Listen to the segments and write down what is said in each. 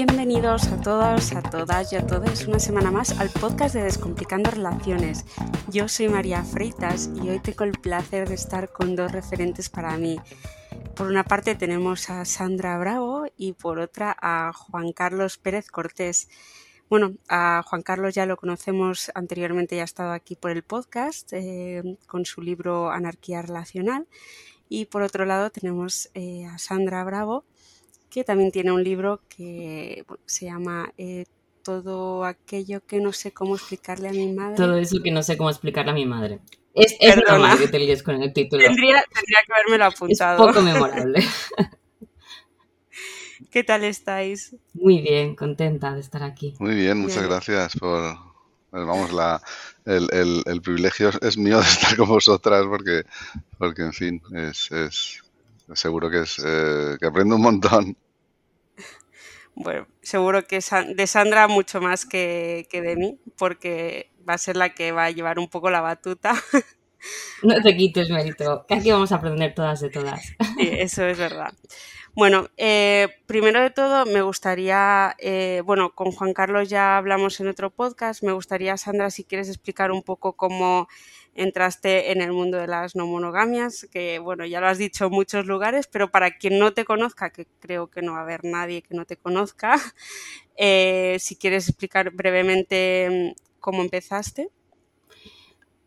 Bienvenidos a todos, a todas y a todos una semana más al podcast de Descomplicando Relaciones. Yo soy María Freitas y hoy tengo el placer de estar con dos referentes para mí. Por una parte tenemos a Sandra Bravo y por otra a Juan Carlos Pérez Cortés. Bueno, a Juan Carlos ya lo conocemos anteriormente, ya ha estado aquí por el podcast eh, con su libro Anarquía Relacional. Y por otro lado tenemos eh, a Sandra Bravo, que también tiene un libro que se llama eh, Todo aquello que no sé cómo explicarle a mi madre. Todo eso que no sé cómo explicarle a mi madre. Es, es normal que te líes con el título. Tendría, tendría que haberme lo apuntado. Es poco memorable. ¿Qué tal estáis? Muy bien, contenta de estar aquí. Muy bien, muchas gracias por... Pues vamos, la, el, el, el, privilegio es mío de estar con vosotras porque, porque en fin, es, es seguro que, es, eh, que aprendo un montón. Bueno, seguro que de Sandra mucho más que, que de mí, porque va a ser la que va a llevar un poco la batuta. No te quites mérito, que aquí vamos a aprender todas de todas. Sí, eso es verdad. Bueno, eh, primero de todo me gustaría, eh, bueno, con Juan Carlos ya hablamos en otro podcast, me gustaría, Sandra, si quieres explicar un poco cómo entraste en el mundo de las no monogamias, que bueno, ya lo has dicho en muchos lugares, pero para quien no te conozca, que creo que no va a haber nadie que no te conozca, eh, si quieres explicar brevemente mm, cómo empezaste.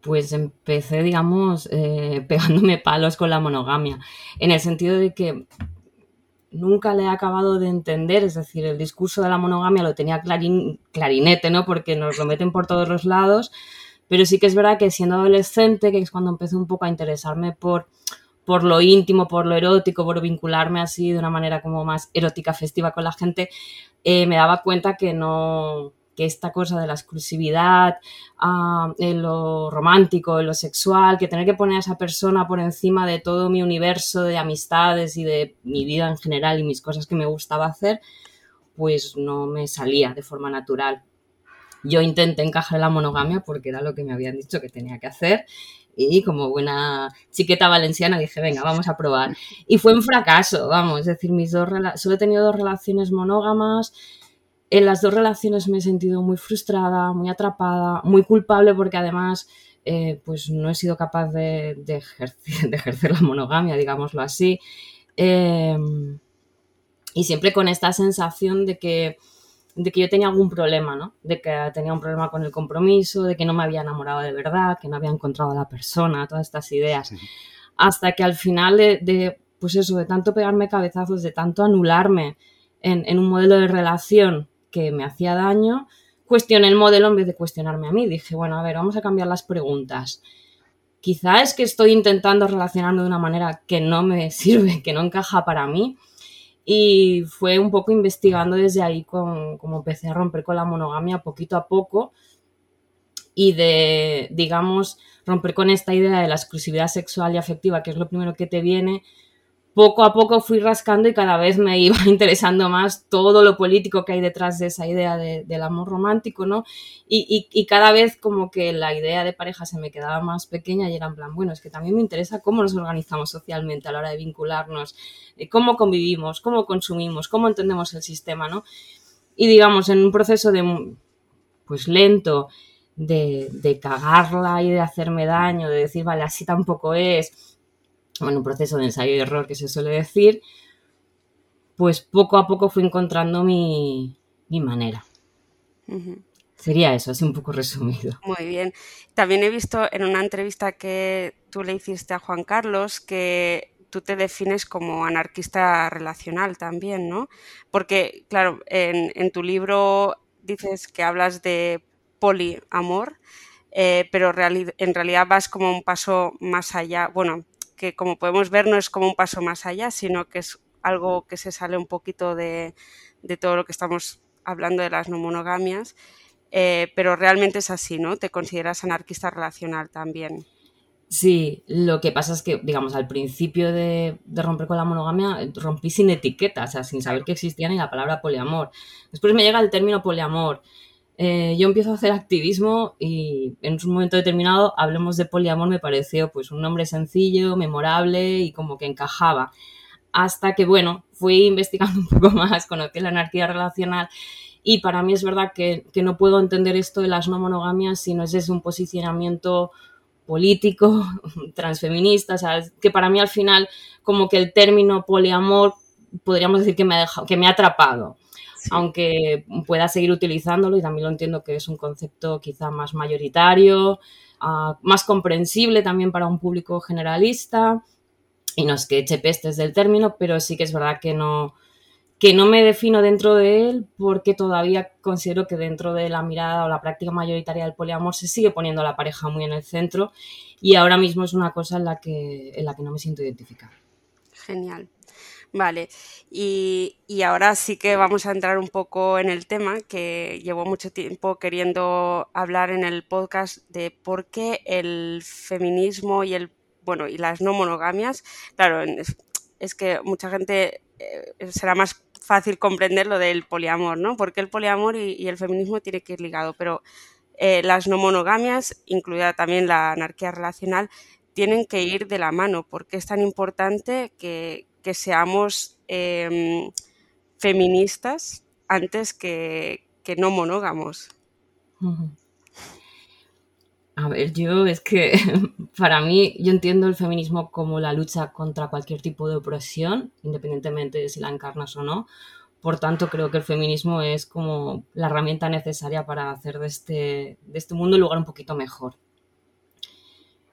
Pues empecé, digamos, pegándome palos con la monogamia, en el sentido de que nunca le he acabado de entender, es decir, el discurso de la monogamia lo tenía clarinete, ¿no? Porque nos lo meten por todos los lados, pero sí que es verdad que siendo adolescente, que es cuando empecé un poco a interesarme por, por lo íntimo, por lo erótico, por vincularme así de una manera como más erótica, festiva con la gente, eh, me daba cuenta que no, que esta cosa de la exclusividad, uh, en lo romántico, en lo sexual, que tener que poner a esa persona por encima de todo mi universo de amistades y de mi vida en general y mis cosas que me gustaba hacer, pues no me salía de forma natural. Yo intenté encajar en la monogamia porque era lo que me habían dicho que tenía que hacer y como buena chiqueta valenciana dije, venga, vamos a probar. Y fue un fracaso, vamos, es decir, mis dos solo he tenido dos relaciones monógamas, en las dos relaciones me he sentido muy frustrada, muy atrapada, muy culpable porque además eh, pues no he sido capaz de, ejercer, la monogamia, digámoslo así. Em, y siempre con esta sensación de que, de que yo tenía algún problema, ¿no? De que tenía un problema con el compromiso, de que no me había enamorado de verdad, que no había encontrado a la persona, todas estas ideas. Hasta que al final de, pues eso, de tanto pegarme cabezazos, de tanto anularme en, en un modelo de relación que me hacía daño, cuestioné el modelo en vez de cuestionarme a mí. Dije, bueno, a ver, vamos a cambiar las preguntas. Quizá es que estoy intentando relacionarme de una manera que no me sirve, que no encaja para mí. Y fue un poco investigando desde ahí con, como empecé a romper con la monogamia poquito a poco y de, digamos, romper con esta idea de la exclusividad sexual y afectiva, que es lo primero que te viene, poco a poco fui rascando y cada vez me iba interesando más todo lo político que hay detrás de esa idea del amor romántico, ¿no? Y, cada vez como que la idea de pareja se me quedaba más pequeña y era en plan, bueno, es que también me interesa cómo nos organizamos socialmente a la hora de vincularnos, eh, cómo convivimos, cómo consumimos, cómo entendemos el sistema, ¿no? Y digamos, en un proceso de, pues lento, de, de cagarla y de hacerme daño, de decir, vale, así tampoco es, en un proceso de ensayo y error que se suele decir, pues poco a poco fui encontrando mi, manera. Sería eso, así un poco resumido. Muy bien. También he visto en una entrevista que tú le hiciste a Juan Carlos que tú te defines como anarquista relacional también, ¿no? Porque, claro, en, en tu libro dices que hablas de poliamor, eh, pero en realidad vas como un paso más allá. Bueno, que como podemos ver no es como un paso más allá, sino que es algo que se sale un poquito de, todo lo que estamos hablando de las no monogamias, eh, pero realmente es así, ¿no? Te consideras anarquista relacional también. Sí, lo que pasa es que, digamos, al principio de, de, romper con la monogamia, rompí sin etiqueta, o sea, sin saber que existía ni la palabra poliamor. Después me llega el término poliamor, eh, yo empiezo a hacer activismo y en un momento determinado hablemos de poliamor me pareció pues un nombre sencillo, memorable y como que encajaba. hasta que, bueno, fui investigando un poco más, conocí la anarquía relacional y para mí es verdad que, que no puedo entender esto de las no monogamias si no es desde un posicionamiento político, transfeminista, que para mí al final como que el término poliamor podríamos decir que me ha, dejado, que me ha atrapado, aunque pueda seguir utilizándolo y también lo entiendo que es un concepto quizá más mayoritario, uh, más comprensible también para un público generalista y no es que eche pestes del término, pero sí que es verdad que no, que no me defino dentro de él porque todavía considero que dentro de la mirada o la práctica mayoritaria del poliamor se sigue poniendo a la pareja muy en el centro y ahora mismo es una cosa en la que, en la que no me siento identificada. Genial. Vale, y, y, ahora sí que vamos a entrar un poco en el tema que llevo mucho tiempo queriendo hablar en el podcast de por qué el feminismo y el bueno y las no monogamias, claro, es, es que mucha gente eh, será más fácil comprender lo del poliamor, ¿no? Porque el poliamor y, el feminismo tiene que ir ligado, pero eh, las no monogamias, incluida también la anarquía relacional, tienen que ir de la mano, porque es tan importante que, seamos em, feministas antes que, no monógamos. A ver, yo es que para mí yo entiendo el feminismo como la lucha contra cualquier tipo de opresión, independientemente de si la encarnas o no. Por tanto, creo que el feminismo es como la herramienta necesaria para hacer de este, de este mundo un lugar un poquito mejor.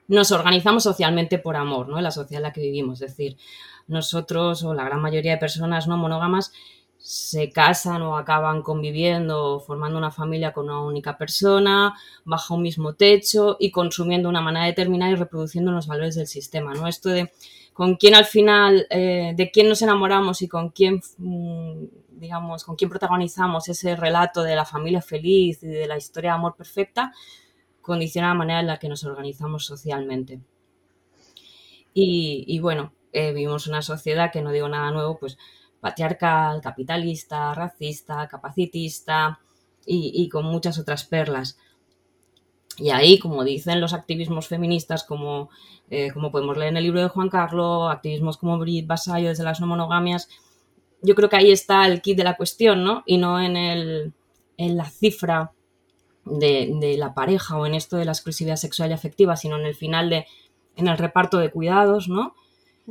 Nos organizamos socialmente por amor, ¿no? En la sociedad en la que vivimos. Es decir, nosotros o la gran mayoría de personas no monógamas se casan o acaban conviviendo, formando una familia con una única persona, bajo un mismo techo y consumiendo una manera determinada y reproduciendo los valores del sistema, ¿no? Esto de con quién al final, eh, de quién nos enamoramos y con quién, mm, digamos, con quién protagonizamos ese relato de la familia feliz y de la historia de amor perfecta, condiciona la manera en la que nos organizamos socialmente. Y, bueno, eh, vivimos una sociedad que no digo nada nuevo, pues patriarcal, capitalista, racista, capacitista y, con muchas otras perlas. Y ahí, como dicen los activismos feministas, como, eh, como podemos leer en el libro de Juan Carlos, activismos como Brit Basayo desde las no monogamias, yo creo que ahí está el kit de la cuestión, ¿no? Y no en, el, en la cifra de, la pareja o en esto de la exclusividad sexual y afectiva, sino en el final de, en el reparto de cuidados, ¿no?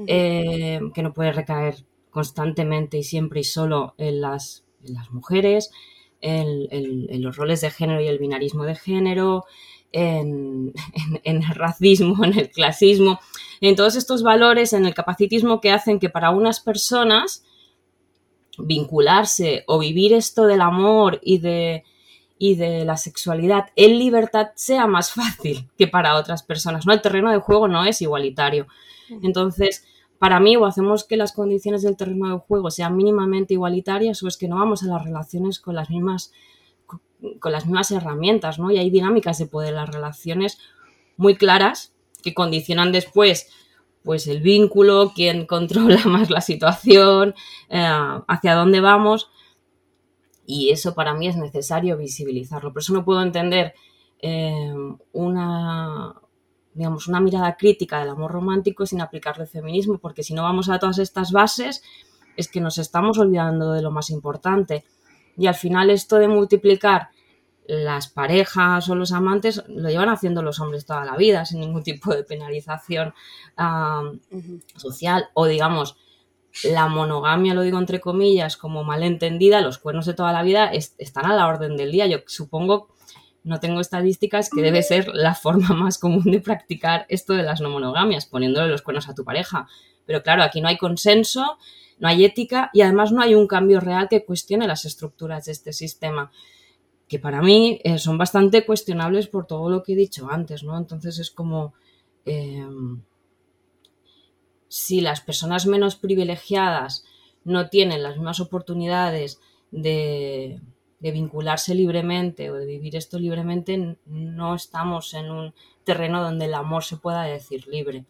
Eh, que no puede recaer constantemente y siempre y solo en las, las mujeres, en, los roles de género y el binarismo de género, en, el racismo, en el clasismo, en todos estos valores, en el capacitismo que hacen que para unas personas vincularse o vivir esto del amor y de, y de la sexualidad en libertad sea más fácil que para otras personas. ¿no? El terreno de juego no es igualitario. Entonces, para mí o hacemos que las condiciones del terreno de juego sean mínimamente igualitarias o es que no vamos a las relaciones con las mismas con las mismas herramientas, ¿no? Y hay dinámicas de poder, las relaciones muy claras que condicionan después pues el vínculo, quién controla más la situación, eh, hacia dónde vamos. Y eso para mí es necesario visibilizarlo. Por eso no puedo entender eh, una, digamos, una mirada crítica del amor romántico sin aplicarle el feminismo, porque si no vamos a todas estas bases, es que nos estamos olvidando de lo más importante. Y al final esto de multiplicar las parejas o los amantes lo llevan haciendo los hombres toda la vida, sin ningún tipo de penalización social. O digamos, la monogamia, lo digo entre comillas, como malentendida, los cuernos de toda la vida están a la orden del día. Yo supongo no tengo estadísticas, que debe ser la forma más común de practicar esto de las no monogamias, poniéndole los cuernos a tu pareja. Pero claro, aquí no hay consenso, no hay ética y además no hay un cambio real que cuestione las estructuras de este sistema, que para mí eh, son bastante cuestionables por todo lo que he dicho antes, ¿no? Entonces es como... Em, si las personas menos privilegiadas no tienen las mismas oportunidades de, de vincularse libremente o de vivir esto libremente, no estamos en un terreno donde el amor se pueda decir libre.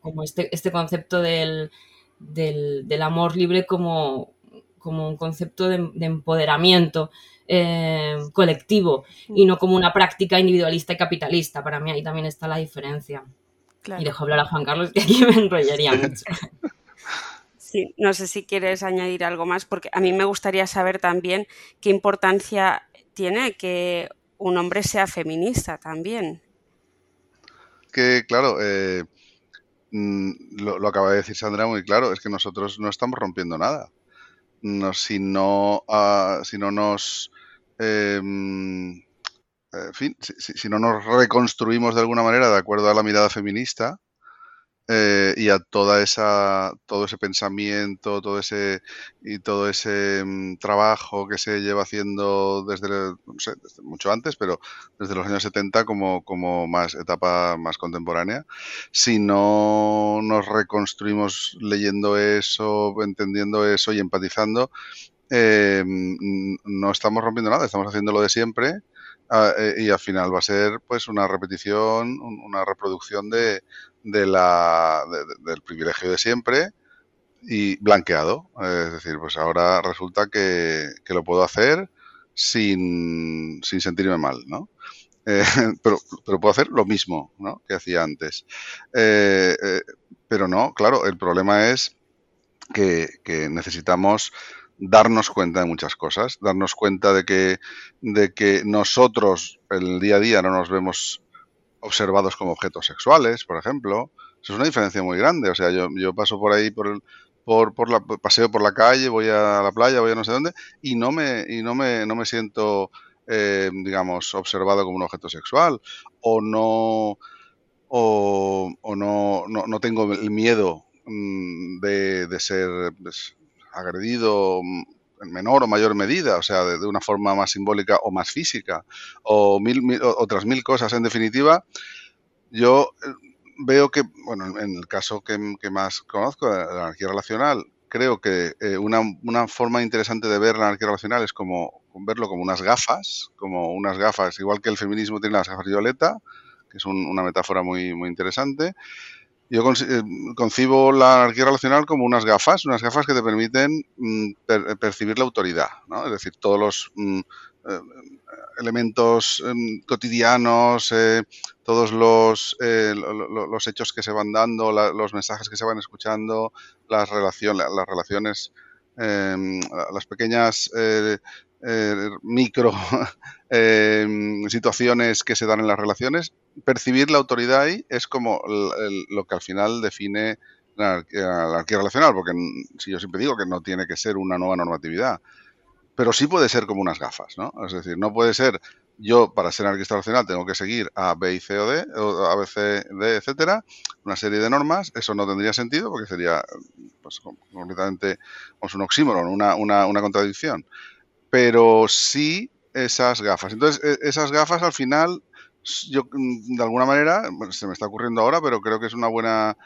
Como este, este concepto del, del, amor libre como, como un concepto de, empoderamiento eh, colectivo y no como una práctica individualista y capitalista. Para mí ahí también está la diferencia. Y dejo hablar a Juan Carlos, que aquí me enrollaría mucho. Sí, no sé si quieres añadir algo más, porque a mí me gustaría saber también qué importancia tiene que un hombre sea feminista también. Que, claro, eh, mm, lo, acaba de decir Sandra muy claro, es que nosotros no estamos rompiendo nada. No, si, no, ah, si no nos... Em, en fin, si, no nos reconstruimos de alguna manera de acuerdo a la mirada feminista, eh, y a toda esa, todo ese pensamiento, todo ese y todo ese mm, trabajo que se lleva haciendo desde, mucho antes, pero desde los años 70 como, como más etapa más contemporánea. Si no nos reconstruimos leyendo eso, entendiendo eso y empatizando, eh, mm, no estamos rompiendo nada, estamos haciendo lo de siempre. Ah, y al final va a ser pues una repetición, una reproducción de, de la, del privilegio de siempre y blanqueado. Es decir, pues ahora resulta que, lo puedo hacer sin, sin sentirme mal, ¿no? Eh, pero, pero, puedo hacer lo mismo ¿no? que hacía antes. Eh, eh, pero no, claro, el problema es que, que, necesitamos darnos cuenta de muchas cosas, darnos cuenta de que, de que nosotros el día a día no nos vemos observados como objetos sexuales, por ejemplo. Eso es una diferencia muy grande. O sea, yo, paso por ahí, por el, por, por la, paseo por la calle, voy a la playa, voy a no sé dónde, y no me, y no me, no me siento, eh, digamos, observado como un objeto sexual. O no, o, o no, no, no, tengo el miedo mm, de, de ser agredido mm, en menor o mayor medida, o sea, de, una forma más simbólica o más física, o mil, otras mil cosas. En definitiva, yo eh, veo que, bueno, en el caso que, más conozco, la anarquía relacional, creo que eh, una, una, forma interesante de ver la anarquía relacional es como verlo como unas gafas, como unas gafas, igual que el feminismo tiene las gafas violeta, que es una metáfora muy, muy interesante. Yo eh, concibo la anarquía relacional como unas gafas, unas gafas que te permiten mm, percibir la autoridad, ¿no? Es decir, todos los mm, eh, elementos em, cotidianos, eh, todos los, los hechos que se van dando, los mensajes que se van escuchando, las, relaciones, las relaciones, em, las pequeñas eh, micro em, situaciones que se dan en las relaciones, percibir la autoridad ahí es como lo que al final define la anarquía, relacional, porque si yo siempre digo que no tiene que ser una nueva normatividad, pero sí puede ser como unas gafas, ¿no? Es decir, no puede ser yo para ser anarquista relacional tengo que seguir A, B C o D, A, B, C, D, etcétera, una serie de normas, eso no tendría sentido porque sería pues, completamente un oxímoron, una, una, una contradicción pero sí esas gafas. Entonces, e, esas gafas al final, yo mm, de alguna manera, se me está ocurriendo ahora, pero creo que es una buena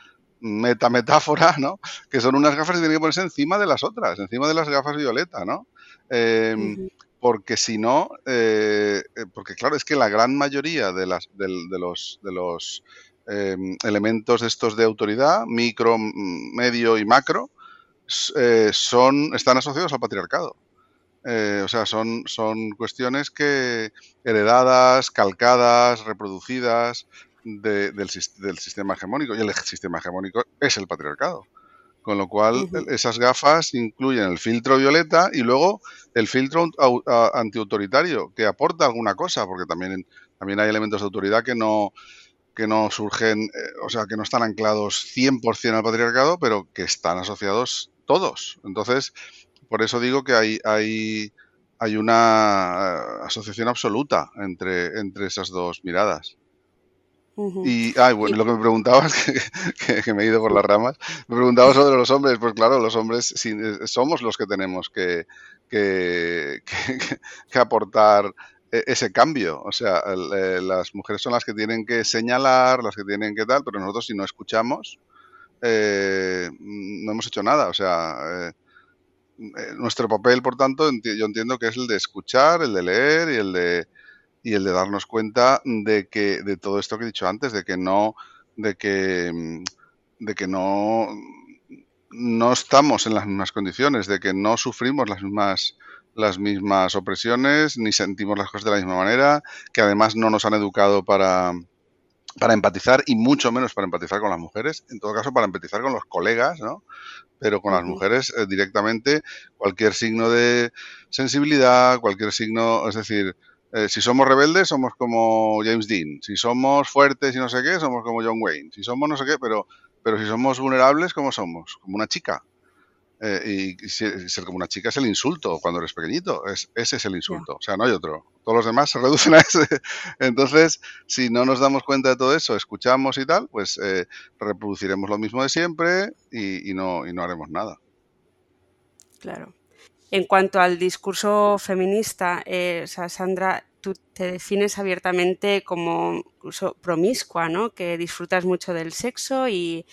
meta metáfora, ¿no? Que son unas gafas que tienen que ponerse encima de las otras, encima de las gafas violeta, ¿no? Em, porque si no, eh, eh, porque claro, es que la gran mayoría de, las, de, los, de los em, elementos de estos de autoridad, micro, medio y macro, eh, son, están asociados al patriarcado. Eh, o sea, son, son cuestiones que heredadas, calcadas, reproducidas del, del, sistema hegemónico. Y el sistema hegemónico es el patriarcado. Con lo cual, esas gafas incluyen el filtro violeta y luego el filtro antiautoritario, que aporta alguna cosa, porque también, también hay elementos de autoridad que no, que no surgen, eh, o sea, que no están anclados 100% al patriarcado, pero que están asociados todos. Entonces, por eso digo que hay, hay, hay una eh, asociación absoluta entre, entre esas dos miradas. Y, bueno, lo que me preguntabas, que, me he ido por las ramas, me preguntaba sobre los hombres, pues claro, los hombres eh, somos los que tenemos que, que, aportar e, ese cambio. O sea, eh, las mujeres son las que tienen que señalar, las que tienen que tal, pero nosotros si no escuchamos, no hemos hecho nada. O sea, eh, nuestro papel, por tanto, yo entiendo que es el de escuchar, el de leer y el de y el de darnos cuenta de que de todo esto que he dicho antes, de que no de que mm, de que no no estamos en las mismas condiciones, de que no sufrimos las mismas las mismas opresiones ni sentimos las cosas de la misma manera, que además no nos han educado para para empatizar y mucho menos para empatizar con las mujeres, en todo caso para empatizar con los colegas, ¿no? pero con las mujeres eh, directamente cualquier signo de sensibilidad, cualquier signo, es decir, eh, si somos rebeldes somos como James Dean, si somos fuertes y no sé qué, somos como John Wayne, si somos no sé qué, pero, pero si somos vulnerables, ¿cómo somos? Como una chica. Eh, y ser como una chica es el insulto cuando eres pequeñito, es, ese es el insulto, o sea, no hay otro. Todos los demás se reducen a ese. Entonces, si no nos damos cuenta de todo eso, escuchamos y tal, pues eh, reproduciremos lo mismo de siempre y, no, y no haremos nada. Claro. En cuanto al discurso feminista, eh, Sandra, tú te defines abiertamente como incluso promiscua, ¿no? Que disfrutas mucho del sexo y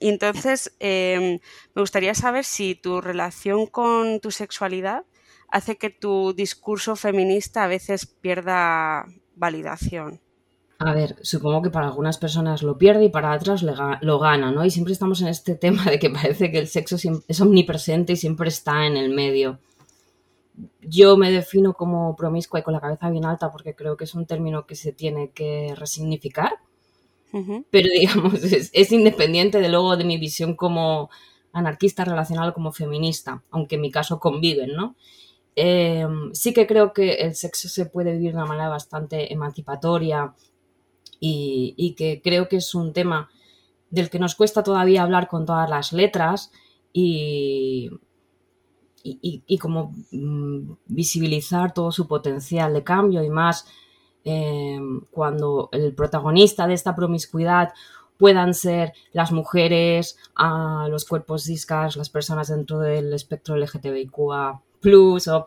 y entonces em, me gustaría saber si tu relación con tu sexualidad hace que tu discurso feminista a veces pierda validación. A ver, supongo que para algunas personas lo pierde y para otras lo gana, ¿no? Y siempre estamos en este tema de que parece que el sexo es omnipresente y siempre está en el medio. Yo me defino como promiscua y con la cabeza bien alta porque creo que es un término que se tiene que resignificar pero digamos, es, independiente de luego de mi visión como anarquista relacional como feminista, aunque en mi caso conviven, ¿no? Em, sí que creo que el sexo se puede vivir de una manera bastante emancipatoria y, que creo que es un tema del que nos cuesta todavía hablar con todas las letras y, y, y como mm, visibilizar todo su potencial de cambio y más Em, cuando el protagonista de esta promiscuidad puedan ser las mujeres, los cuerpos discas, las personas dentro del espectro LGTBIQA+, o,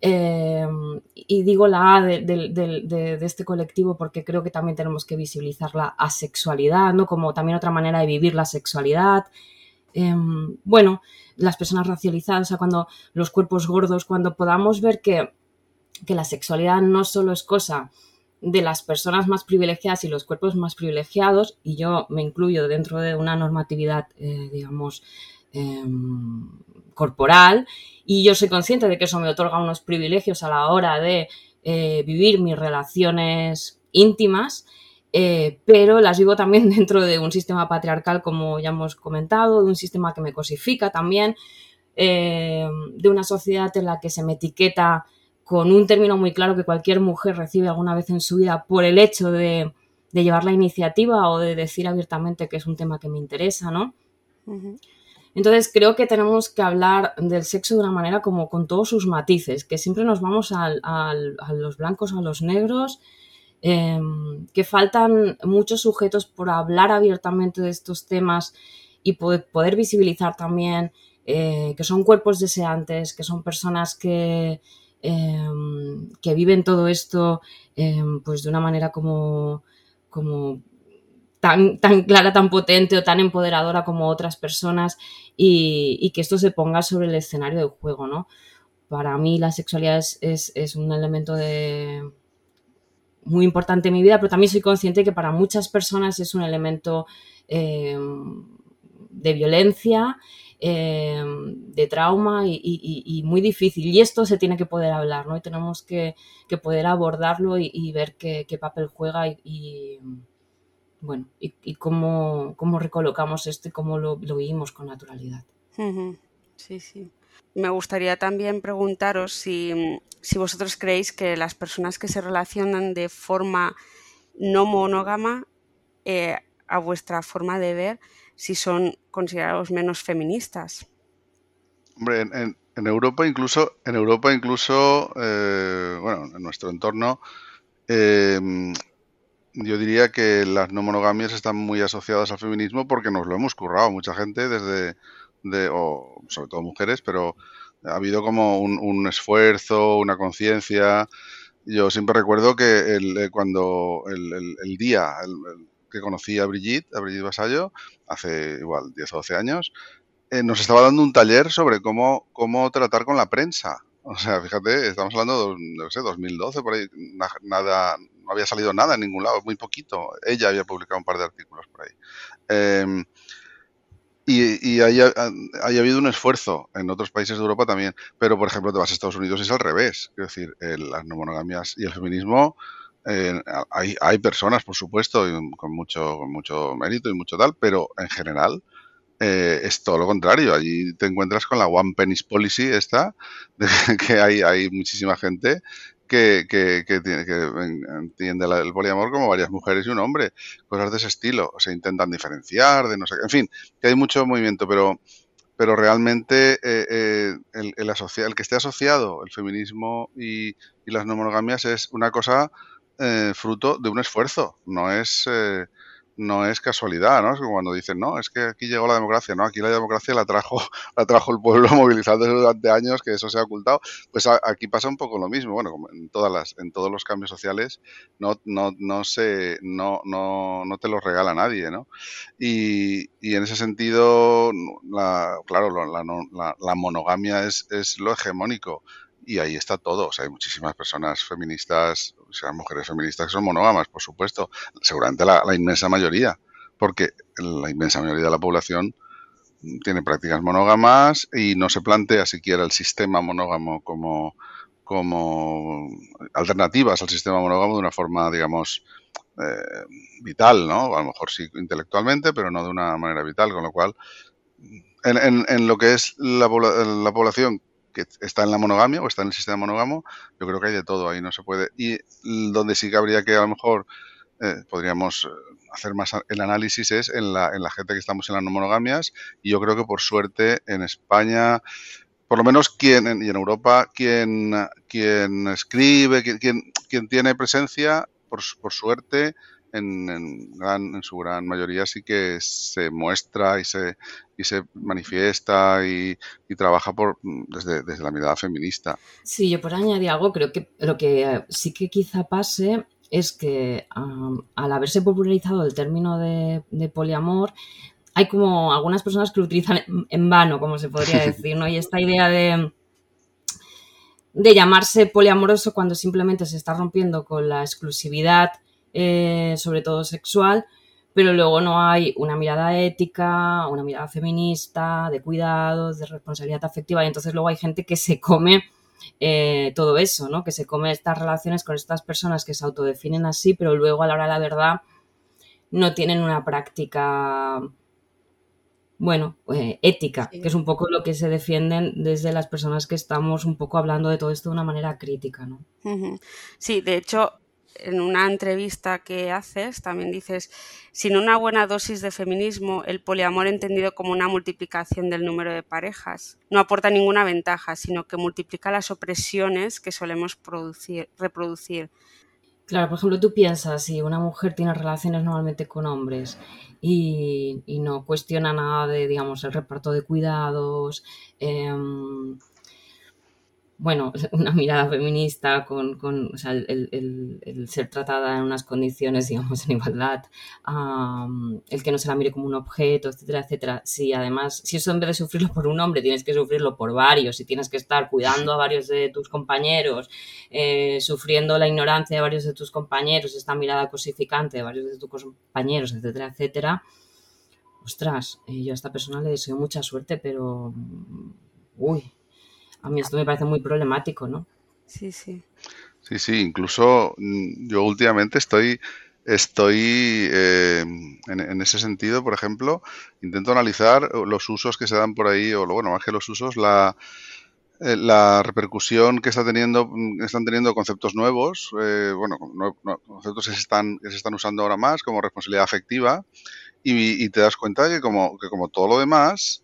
em, y digo la A de, este colectivo porque creo que también tenemos que visibilizar la asexualidad, ¿no? Como también otra manera de vivir la sexualidad. Em, bueno, las personas racializadas, o sea, cuando los cuerpos gordos, cuando podamos ver que la sexualidad no solo es cosa de las personas más privilegiadas y los cuerpos más privilegiados, y yo me incluyo dentro de una normatividad, eh, digamos, em, corporal, y yo soy consciente de que eso me otorga unos privilegios a la hora de eh, vivir mis relaciones íntimas, eh, pero las vivo también dentro de un sistema patriarcal, como ya hemos comentado, de un sistema que me cosifica también, de una sociedad en la que se me etiqueta con un término muy claro que cualquier mujer recibe alguna vez en su vida por el hecho de, llevar la iniciativa o de decir abiertamente que es un tema que me interesa, ¿no? Entonces creo que tenemos que hablar del sexo de una manera como con todos sus matices, que siempre nos vamos a los blancos, a los negros, em, que faltan muchos sujetos por hablar abiertamente de estos temas y poder, poder visibilizar también eh, que son cuerpos deseantes, que son personas que, Em, que viven todo esto em, pues de una manera como, como tan, tan, clara, tan potente o tan empoderadora como otras personas y, que esto se ponga sobre el escenario del juego, ¿no? Para mí la sexualidad es, un elemento de, muy importante en mi vida, pero también soy consciente que para muchas personas es un elemento em, de violencia Em, de trauma y, muy difícil. Y esto se tiene que poder hablar, ¿no? Y tenemos que, poder abordarlo y, ver qué, papel juega y, bueno, y, cómo, cómo, recolocamos esto y cómo lo, vivimos con naturalidad. Sí, sí. Me gustaría también preguntaros si, vosotros creéis que las personas que se relacionan de forma no monógama, eh, a vuestra forma de ver, si son considerados menos feministas. Hombre, en, Europa incluso, en Europa incluso, eh, bueno, en nuestro entorno, em, yo diría que las no monogamias están muy asociadas al feminismo porque nos lo hemos currado mucha gente desde, de, o sobre todo mujeres, pero ha habido como un, esfuerzo, una conciencia. Yo siempre recuerdo que el, eh, cuando el, el día, que conocí a Brigitte, a Brigitte Basallo, hace igual 10 o 12 años, eh, nos estaba dando un taller sobre cómo, cómo tratar con la prensa. O sea, fíjate, estamos hablando de, no sé, 2012, por ahí, nada, no había salido nada en ningún lado, muy poquito. Ella había publicado un par de artículos por ahí. Em, y, y haya, habido un esfuerzo en otros países de Europa también, pero por ejemplo te vas a Estados Unidos y es al revés. Es decir, las no monogamias y el feminismo eh, hay, hay, personas, por supuesto, con mucho, mucho mérito y mucho tal, pero en general eh, es todo lo contrario. Allí te encuentras con la One Penis Policy esta, de que hay, hay muchísima gente que, que, que, entiende el poliamor como varias mujeres y un hombre, cosas de ese estilo. O se intentan diferenciar, de no sé En fin, que hay mucho movimiento, pero, pero realmente eh, eh, el, el, el, que esté asociado el feminismo y, y, las no monogamias es una cosa eh, fruto de un esfuerzo, no es no es casualidad, ¿no? Es cuando dicen, no, es que aquí llegó la democracia, no, aquí la democracia la trajo, la trajo el pueblo movilizándose durante años, que eso se ha ocultado. Pues aquí pasa un poco lo mismo, bueno, como en todas las, en todos los cambios sociales, no, no, no se, no, no, no te los regala nadie, ¿no? Y, y en ese sentido, la, claro, la, la, la monogamia es, es lo hegemónico y ahí está todo. O sea, hay muchísimas personas feministas, o sea, mujeres feministas que son monógamas, por supuesto. Seguramente la, inmensa mayoría, porque la inmensa mayoría de la población tiene prácticas monógamas y no se plantea siquiera el sistema monógamo como, como alternativas al sistema monógamo de una forma, digamos, eh, vital, ¿no? A lo mejor sí intelectualmente, pero no de una manera vital, con lo cual, en, en, en lo que es la, la población que está en la monogamia o está en el sistema monógamo, yo creo que hay de todo ahí, no se puede. Y donde sí que habría que a lo mejor eh, podríamos eh, hacer más el análisis es en la, en la gente que estamos en las no monogamias y yo creo que por suerte en España por lo menos quien y en Europa quien, quien escribe, quien, quien tiene presencia, por, por suerte, en, gran, en su gran mayoría sí que se muestra y se, y se manifiesta y, trabaja por, desde, desde, la mirada feminista. Sí, yo por añadir algo, creo que lo que sí que quizá pase es que al haberse popularizado el término de, poliamor, hay como algunas personas que lo utilizan en vano, como se podría decir, ¿no? Y esta idea de de llamarse poliamoroso cuando simplemente se está rompiendo con la exclusividad eh, sobre todo sexual, pero luego no hay una mirada ética, una mirada feminista, de cuidados, de responsabilidad afectiva, y entonces luego hay gente que se come eh, todo eso, ¿no? Que se come estas relaciones con estas personas que se autodefinen así, pero luego a la hora de la verdad no tienen una práctica, bueno, eh, ética, que es un poco lo que se defienden desde las personas que estamos un poco hablando de todo esto de una manera crítica, ¿no? Sí, de hecho, en una entrevista que haces también dices, sin una buena dosis de feminismo, el poliamor entendido como una multiplicación del número de parejas no aporta ninguna ventaja, sino que multiplica las opresiones que solemos producir, reproducir. Claro, por ejemplo, tú piensas, si una mujer tiene relaciones normalmente con hombres y, no cuestiona nada de, digamos, el reparto de cuidados, em, bueno, una mirada feminista con, con o sea, el, el, el, ser tratada en unas condiciones, digamos, en igualdad, el que no se la mire como un objeto, etcétera, etcétera. Si además, si eso en vez de sufrirlo por un hombre, tienes que sufrirlo por varios y tienes que estar cuidando a varios de tus compañeros, eh, sufriendo la ignorancia de varios de tus compañeros, esta mirada cosificante de varios de tus compañeros, etcétera, etcétera, ostras, eh, yo a esta persona le deseo mucha suerte, pero... Uy, a mí esto me parece muy problemático, ¿no? Sí, sí. Sí, sí, incluso mm, yo últimamente estoy, estoy eh, en, ese sentido, por ejemplo, intento analizar los usos que se dan por ahí, o bueno, más que los usos, la, eh, la repercusión que está teniendo, mm, están teniendo conceptos nuevos, eh, bueno, conceptos que se, están, que se están usando ahora más, como responsabilidad afectiva, y, y te das cuenta que como, que como todo lo demás,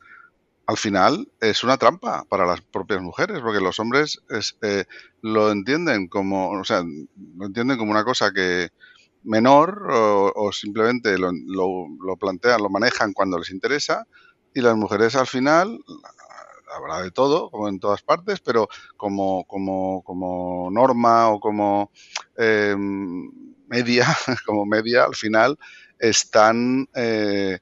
al final es una trampa para las propias mujeres, porque los hombres eh, lo entienden como, o sea, lo entienden como una cosa que menor o, simplemente lo, lo, plantean, lo manejan cuando les interesa y las mujeres al final habrá de todo, como en todas partes, pero como, como, como norma o como em, media, como media, al final están eh,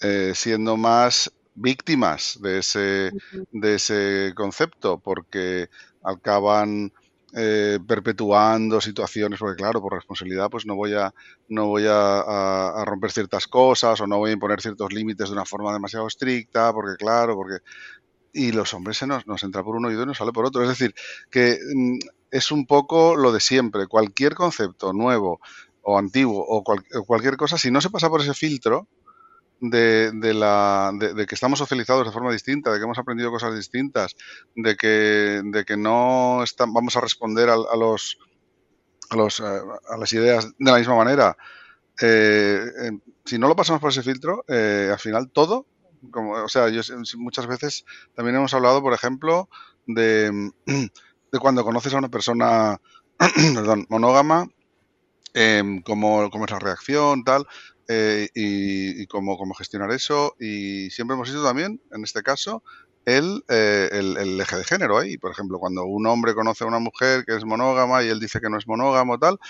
eh, siendo más víctimas de ese, de ese concepto, porque acaban eh, perpetuando situaciones, porque claro, por responsabilidad, pues no voy a, no voy a, romper ciertas cosas o no voy a imponer ciertos límites de una forma demasiado estricta, porque claro, porque y los hombres se nos, nos entra por uno y nos sale por otro. Es decir, que mm, es un poco lo de siempre. Cualquier concepto nuevo o antiguo o cualquier cosa, si no se pasa por ese filtro, de, de, la, de, que estamos socializados de forma distinta, de que hemos aprendido cosas distintas, de que, de que no vamos a responder a, los, a, los, eh, a las ideas de la misma manera. Eh, si no lo pasamos por ese filtro, eh, al final todo, como, o sea, yo muchas veces también hemos hablado, por ejemplo, de, de cuando conoces a una persona, perdón, monógama, eh, cómo, cómo, es la reacción, tal. Eh, y, cómo, cómo, gestionar eso. Y siempre hemos visto también, en este caso, el, eh, el, eje de género ahí. Por ejemplo, cuando un hombre conoce a una mujer que es monógama y él dice que no es monógamo, tal,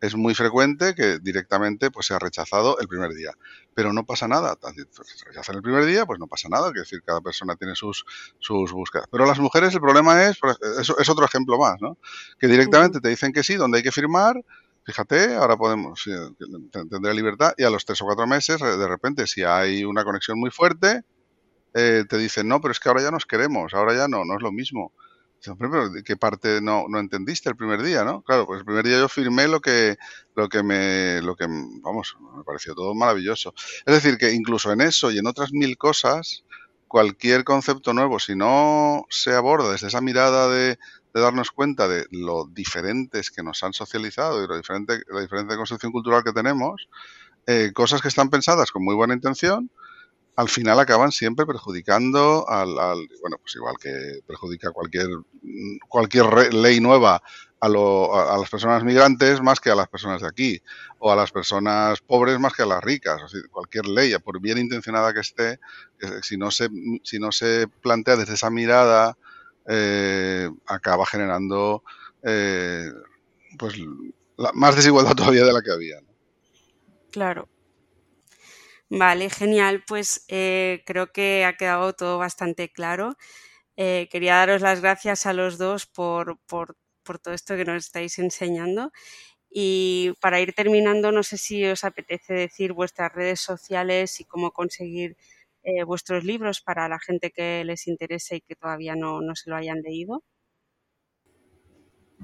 es muy frecuente que directamente pues sea rechazado el primer día. Pero no pasa nada. Si se rechazan el primer día, pues no pasa nada. Es decir, cada persona tiene sus, sus búsquedas. Pero las mujeres el problema es, es, es otro ejemplo más, ¿no? Que directamente te dicen que sí, donde hay que firmar, fíjate, ahora podemos, tendré libertad y a los tres o cuatro meses, de repente, si hay una conexión muy fuerte, eh, te dicen, no, pero es que ahora ya nos queremos, ahora ya no, no es lo mismo. Pero ¿qué parte no, no entendiste el primer día, no? Claro, pues el primer día yo firmé lo que, lo que me, lo que, vamos, me pareció todo maravilloso. Es decir, que incluso en eso y en otras mil cosas, cualquier concepto nuevo, si no se aborda desde esa mirada de, de darnos cuenta de lo diferentes que nos han socializado y lo diferente, la diferente construcción cultural que tenemos, eh, cosas que están pensadas con muy buena intención, al final acaban siempre perjudicando al, bueno, pues igual que perjudica cualquier, cualquier ley nueva a, lo, a, las personas migrantes más que a las personas de aquí, o a las personas pobres más que a las ricas. cualquier ley, por bien intencionada que esté, si no se, si no se plantea desde esa mirada eh, acaba generando eh, pues más desigualdad todavía de la que había. Claro. Vale, genial. Pues eh, creo que ha quedado todo bastante claro. quería daros las gracias a los dos por, por, por todo esto que nos estáis enseñando. Y para ir terminando, no sé si os apetece decir vuestras redes sociales y cómo conseguir eh, vuestros libros para la gente que les interese y que todavía no, se lo hayan leído?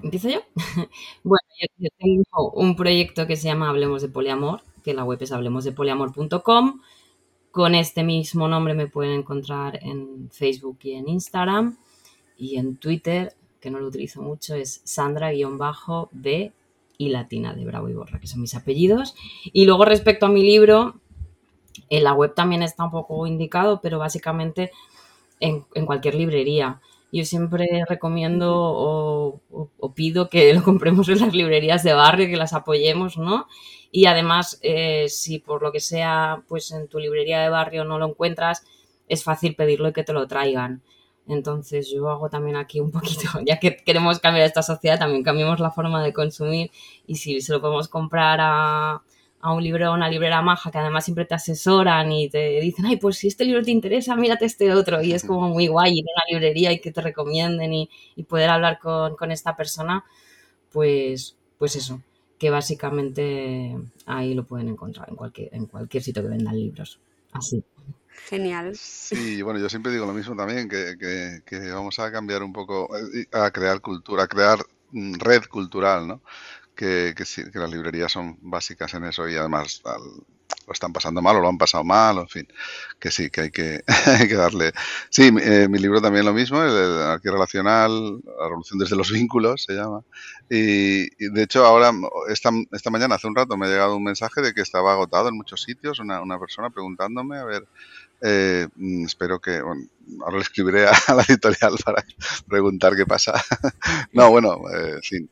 ¿Empiezo yo? bueno, yo, tengo un proyecto que se llama Hablemos de Poliamor, que la web es hablemosdepoliamor.com. Con este mismo nombre me pueden encontrar en Facebook y en Instagram. Y en Twitter, que no lo utilizo mucho, es Sandra-B y Latina de Bravo y Borra, que son mis apellidos. Y luego respecto a mi libro, en la web también está un poco indicado, pero básicamente en, cualquier librería. Yo siempre recomiendo o, pido que lo compremos en las librerías de barrio, que las apoyemos, ¿no? Y además, eh, si por lo que sea, pues en tu librería de barrio no lo encuentras, es fácil pedirlo y que te lo traigan. Entonces yo hago también aquí un poquito, ya que queremos cambiar esta sociedad, también cambiamos la forma de consumir y si se lo podemos comprar a, a un libro o una librera maja que además siempre te asesoran y te dicen, ay, pues si este libro te interesa, mírate este otro. Y es como muy guay ir a una librería y que te recomienden y, poder hablar con, esta persona, pues, pues eso, que básicamente ahí lo pueden encontrar en cualquier, en cualquier sitio que vendan libros. Así. Genial. Sí, bueno, yo siempre digo lo mismo también, que, que vamos a cambiar un poco, eh, a crear cultura, a crear mm, red cultural, ¿no? Que, que, las librerías son básicas en eso y además lo están pasando mal o lo han pasado mal, en fin, que sí, que hay que, hay que darle. Sí, eh, mi libro también lo mismo, el, el relacional, la revolución desde los vínculos se llama. Y, de hecho ahora, esta, esta mañana, hace un rato, me ha llegado un mensaje de que estaba agotado en muchos sitios, una, una persona preguntándome, a ver, eh, mm, espero que, bueno, ahora le escribiré a, la editorial para preguntar qué pasa. no, bueno, eh, fin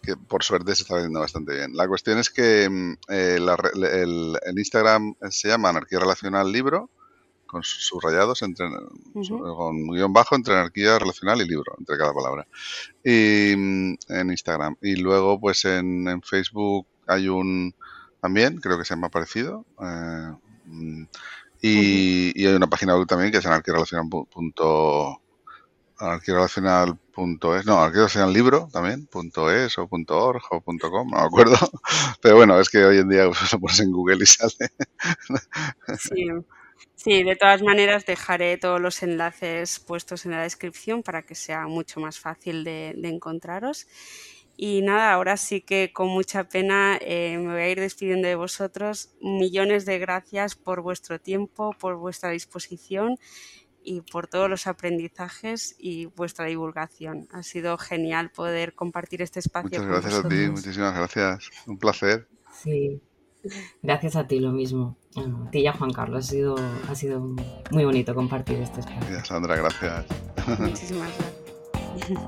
que por suerte se está vendiendo bastante bien. La cuestión es que mm, eh, el, Instagram se llama Anarquía Relacional Libro, con subrayados entre, con guion bajo entre anarquía relacional y libro, entre cada palabra. Y mm, en Instagram. Y luego, pues en, Facebook hay un también, creo que se llama parecido. Eh, mm, y, hay una página web también que es anarquía arquirelacional.es, no, arquirelacional libro también, punto .es o punto .org o punto .com, no me acuerdo. Pero bueno, es que hoy en día lo pones en Google y sale. Sí. Sí, de todas maneras dejaré todos los enlaces puestos en la descripción para que sea mucho más fácil de, encontraros. Y nada, ahora sí que con mucha pena eh, me voy a ir despidiendo de vosotros. Millones de gracias por vuestro tiempo, por vuestra disposición y por todos los aprendizajes y vuestra divulgación. Ha sido genial poder compartir este espacio. Muchas gracias a ti, muchísimas gracias. Un placer. Sí, gracias a ti lo mismo. A ti y a Juan Carlos. Ha sido, ha sido muy bonito compartir este espacio. Gracias, Sandra, gracias. Muchísimas gracias.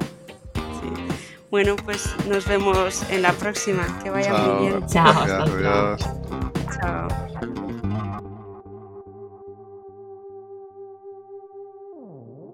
Bueno, pues nos vemos en la próxima. Que vaya muy bien. Chao. Gracias, adiós. Chao.